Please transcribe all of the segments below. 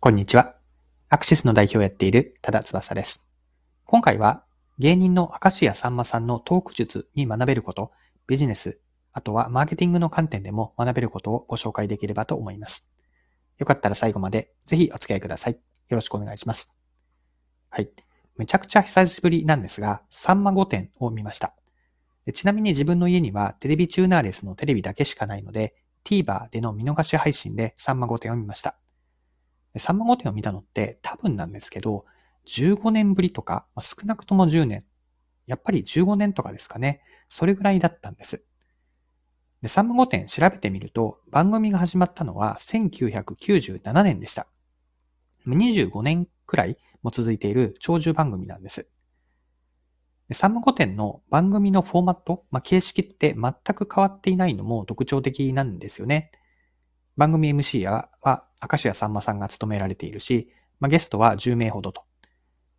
こんにちは。アクシスの代表をやっている多田翼です。今回は芸人の明石家さんまさんのトーク術に学べること、ビジネス、あとはマーケティングの観点でも学べることをご紹介できればと思います。よかったら最後までぜひお付き合いください。よろしくお願いします。はい。めちゃくちゃ久しぶりなんですが、さんま御殿を見ました。ちなみに自分の家にはテレビチューナーレスのテレビだけしかないので、TVer での見逃し配信でさんま御殿を見ました。サンマ御殿を見たのって多分なんですけど、15年ぶりとか、まあ、少なくとも10年、やっぱり15年とかですかね。それぐらいだったんです。で、サンマ御殿調べてみると、番組が始まったのは1997年でした。25年くらいも続いている長寿番組なんです。でサンマ御殿の番組のフォーマット、まあ、形式って全く変わっていないのも特徴的なんですよね。番組 MC は、明石家さんまさんが務められているし、まあ、ゲストは10名ほどと。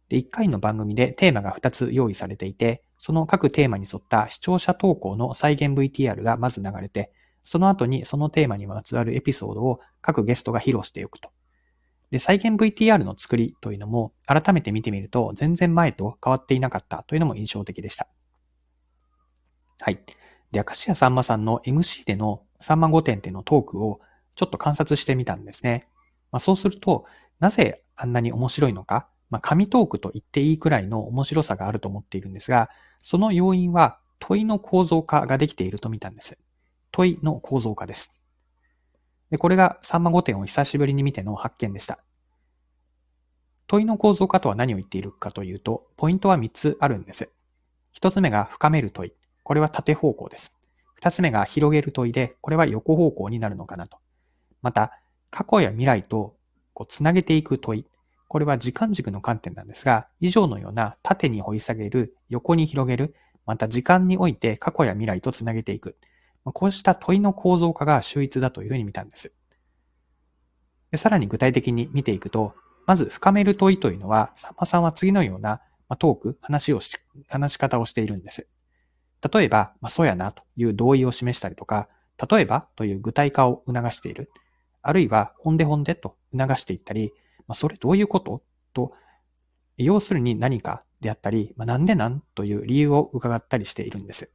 で、1回の番組でテーマが2つ用意されていて、その各テーマに沿った視聴者投稿の再現 VTR がまず流れて、その後にそのテーマにまつわるエピソードを各ゲストが披露しておくと。で、再現 VTR の作りというのも改めて見てみると全然前と変わっていなかったというのも印象的でした。はい。で、明石家さんまさんの MC でのさんま御殿でのトークをちょっと観察してみたんですね。まあ、そうすると、なぜあんなに面白いのか、まあ、紙トークと言っていいくらいの面白さがあると思っているんですが、その要因は問いの構造化ができていると見たんです。問いの構造化です。で、これがサンマ5点を久しぶりに見ての発見でした。問いの構造化とは何を言っているかというと、ポイントは3つあるんです。1つ目が深める問い。これは縦方向です。2つ目が広げる問いで、これは横方向になるのかなと。また、過去や未来とこうつなげていく問い。これは時間軸の観点なんですが、以上のような縦に掘り下げる、横に広げる、また時間において過去や未来とつなげていく。こうした問いの構造化が秀逸だというふうに見たんです。でさらに具体的に見ていくと、まず深める問いというのは、さんまさんは次のようなトーク、話をし、話し方をしているんです。例えば、まあ、そうやなという同意を示したりとか、例えばという具体化を促している。あるいは、ほんでほんでと促していったり、まあ、それどういうこと？と、要するに何かであったり、まあ、なんでなん？という理由を伺ったりしているんです。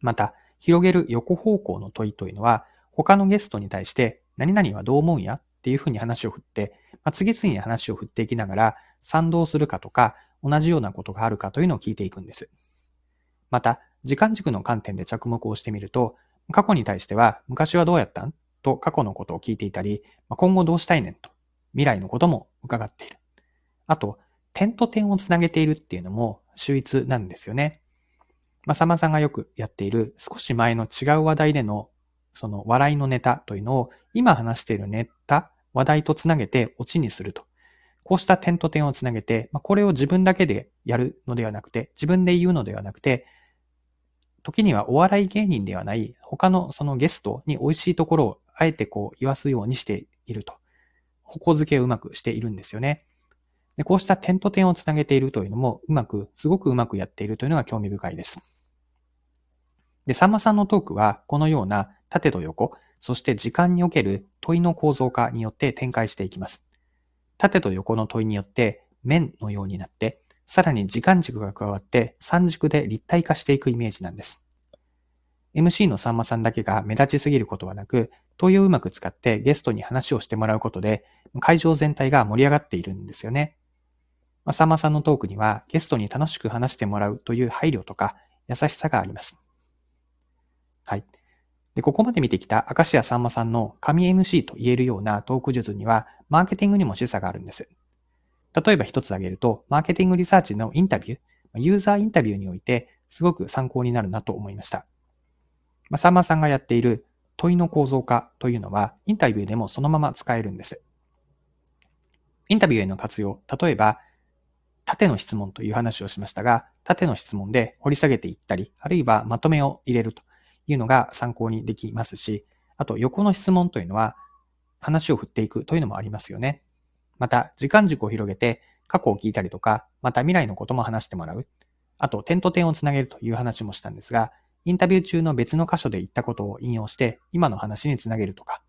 また、広げる横方向の問いというのは、他のゲストに対して、何々はどう思うんや？っていうふうに話を振って、まあ、次々に話を振っていきながら、賛同するかとか、同じようなことがあるかというのを聞いていくんです。また、時間軸の観点で着目をしてみると、過去に対しては、昔はどうやったん？と過去のことを聞いていたり、今後どうしたいねんと未来のことも伺っている。あと、点と点をつなげているっていうのも秀逸なんですよね。まあ、さまさんがよくやっている少し前の違う話題でのその笑いのネタというのを今話しているネタ、話題とつなげてオチにすると。こうした点と点をつなげて、まあ、これを自分だけでやるのではなくて、自分で言うのではなくて、時にはお笑い芸人ではない他のそのゲストに美味しいところをあえてこう言わすようにしていると。矛付けをうまくしているんですよね。でこうした点と点をつなげているというのもうまく、すごくうまくやっているというのが興味深いです。で、さんまさんのトークはこのような縦と横、そして時間における問いの構造化によって展開していきます。縦と横の問いによって面のようになって、さらに時間軸が加わって三軸で立体化していくイメージなんです。MC のさんまさんだけが目立ちすぎることはなく、問いをうまく使ってゲストに話をしてもらうことで、会場全体が盛り上がっているんですよね。まあ、さんまさんのトークにはゲストに楽しく話してもらうという配慮とか優しさがあります。はい。で、ここまで見てきた明石家さんまさんの神 MC と言えるようなトーク術には、マーケティングにも示唆があるんです。例えば一つ挙げると、マーケティングリサーチのインタビュー、ユーザーインタビューにおいて、すごく参考になるなと思いました。まあ、さんまさんがやっている問いの構造化というのは、インタビューでもそのまま使えるんです。インタビューへの活用、例えば、縦の質問という話をしましたが、縦の質問で掘り下げていったり、あるいはまとめを入れるというのが参考にできますし、あと横の質問というのは、話を振っていくというのもありますよね。また、時間軸を広げて、過去を聞いたりとか、また未来のことも話してもらう。あと、点と点をつなげるという話もしたんですが、インタビュー中の別の箇所で言ったことを引用して、今の話につなげるとか、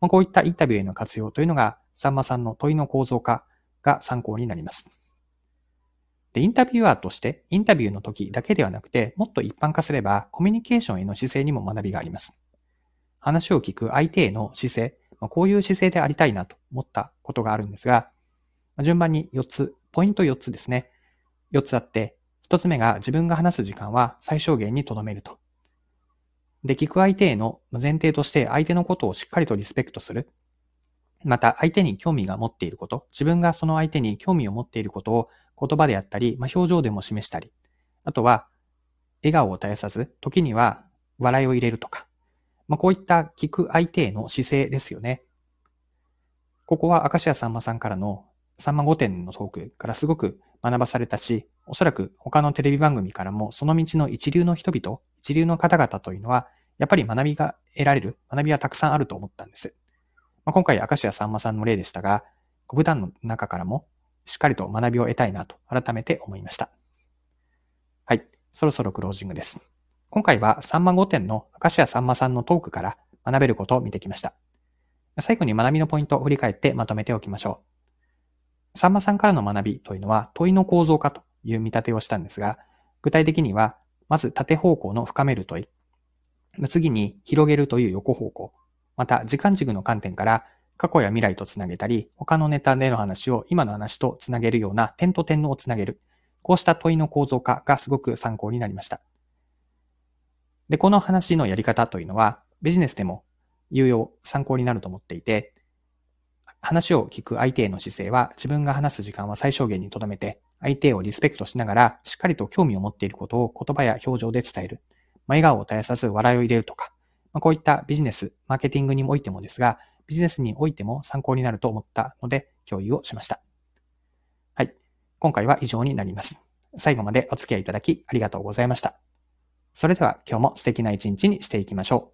ま、こういったインタビューへの活用というのがさんまさんの問いの構造化が参考になります。で、インタビュアーとして、インタビューの時だけではなくて、もっと一般化すれば、コミュニケーションへの姿勢にも学びがあります。話を聞く相手への姿勢、ま、こういう姿勢でありたいなと思ったことがあるんですが、ま、順番に4つ、ポイント4つですね。4つあって、1つ目が自分が話す時間は最小限に留めると。で、聞く相手への前提として相手のことをしっかりとリスペクトする。また、相手に興味が持っていること、自分がその相手に興味を持っていることを言葉であったり、まあ、表情でも示したり、あとは、笑顔を絶やさず、時には笑いを入れるとか、まあ、こういった聞く相手への姿勢ですよね。ここは明石家さんまさんからのさんま御殿のトークからすごく学ばされたし、おそらく他のテレビ番組からもその道の一流の人々、一流の方々というのは、やっぱり学びが得られる、学びはたくさんあると思ったんです。まあ、今回明石家さんまさんの例でしたが、普段の中からもしっかりと学びを得たいなと改めて思いました。はい。そろそろクロージングです。今回はさんま御殿の明石家さんまさんのトークから学べることを見てきました。最後に学びのポイントを振り返ってまとめておきましょう。さんまさんからの学びというのは問いの構造化という見立てをしたんですが、具体的には、まず縦方向の深める問い、次に広げるという横方向、また時間軸の観点から過去や未来とつなげたり、他のネタでの話を今の話とつなげるような点と点のをつなげる。こうした問いの構造化がすごく参考になりました。で、この話のやり方というのは、ビジネスでも有用、参考になると思っていて、話を聞く相手への姿勢は自分が話す時間は最小限に留めて、相手をリスペクトしながら、しっかりと興味を持っていることを言葉や表情で伝える。ま、笑顔を絶やさず笑いを入れるとか、まあ、こういったビジネス、マーケティングにおいてもですが、ビジネスにおいても参考になると思ったので共有をしました。はい。今回は以上になります。最後までお付き合いいただきありがとうございました。それでは今日も素敵な一日にしていきましょう。